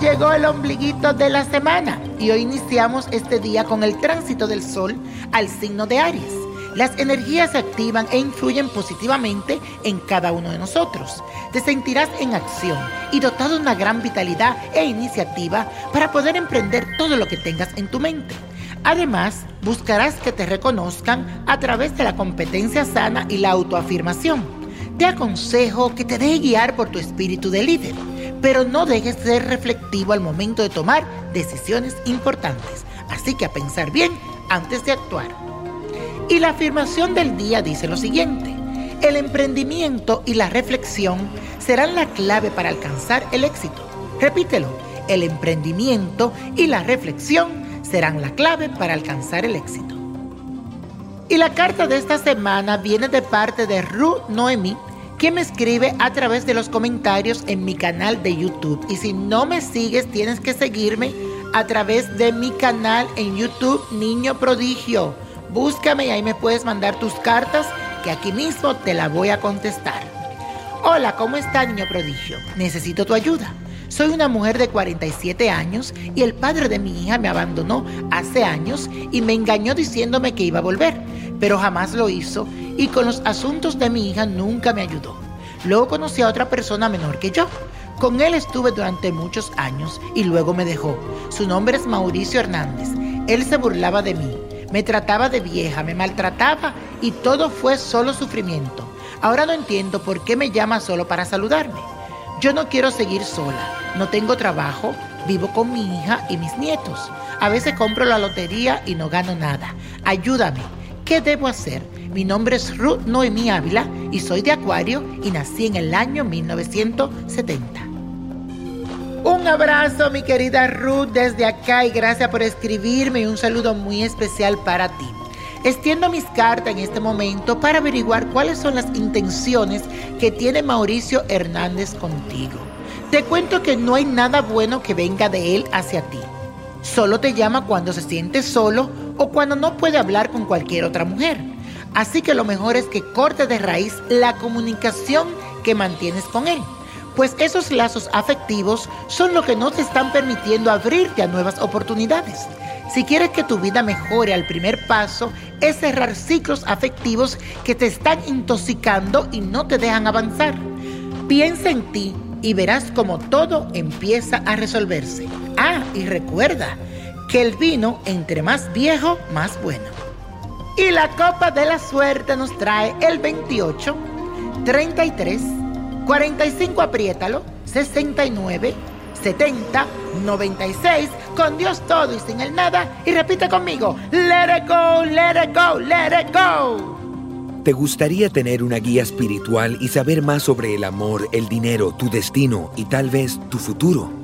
llegó el ombliguito de la semana y hoy iniciamos este día con el tránsito del Sol al signo de Aries. Las energías se activan e influyen positivamente en cada uno de nosotros. Te sentirás en acción y dotado de una gran vitalidad e iniciativa para poder emprender todo lo que tengas en tu mente. Además, buscarás que te reconozcan a través de la competencia sana y la autoafirmación. Te aconsejo que te dejes guiar por tu espíritu de líder pero no dejes de ser reflectivo al momento de tomar decisiones importantes. Así que a pensar bien antes de actuar. Y la afirmación del día dice lo siguiente. El emprendimiento y la reflexión serán la clave para alcanzar el éxito. Repítelo. El emprendimiento y la reflexión serán la clave para alcanzar el éxito. Y la carta de esta semana viene de parte de Ruth Noemi que me escribe a través de los comentarios en mi canal de YouTube. Y si no me sigues, tienes que seguirme a través de mi canal en YouTube Niño Prodigio. Búscame y ahí me puedes mandar tus cartas que aquí mismo te la voy a contestar. Hola, ¿cómo está Niño Prodigio? Necesito tu ayuda. Soy una mujer de 47 años y el padre de mi hija me abandonó hace años y me engañó diciéndome que iba a volver, pero jamás lo hizo y con los asuntos de mi hija nunca me ayudó. Luego conocí a otra persona menor que yo. Con él estuve durante muchos años y luego me dejó. Su nombre es Mauricio Hernández. Él se burlaba de mí, me trataba de vieja, me maltrataba y todo fue solo sufrimiento. Ahora no entiendo por qué me llama solo para saludarme. Yo no quiero seguir sola, no tengo trabajo, vivo con mi hija y mis nietos. A veces compro la lotería y no gano nada. Ayúdame. ¿Qué debo hacer? Mi nombre es Ruth Noemí Ávila y soy de Acuario y nací en el año 1970. Un abrazo mi querida Ruth desde acá y gracias por escribirme y un saludo muy especial para ti. Extiendo mis cartas en este momento para averiguar cuáles son las intenciones que tiene Mauricio Hernández contigo. Te cuento que no hay nada bueno que venga de él hacia ti. Solo te llama cuando se siente solo o cuando no puede hablar con cualquier otra mujer. Así que lo mejor es que corte de raíz la comunicación que mantienes con él, pues esos lazos afectivos son lo que no te están permitiendo abrirte a nuevas oportunidades. Si quieres que tu vida mejore, al primer paso es cerrar ciclos afectivos que te están intoxicando y no te dejan avanzar. Piensa en ti y verás como todo empieza a resolverse. Ah, y recuerda, que el vino, entre más viejo, más bueno. Y la copa de la suerte nos trae el 28, 33, 45, apriétalo, 69, 70, 96, con Dios todo y sin el nada. Y repite conmigo, let it go, let it go, let it go. ¿Te gustaría tener una guía espiritual y saber más sobre el amor, el dinero, tu destino y tal vez tu futuro?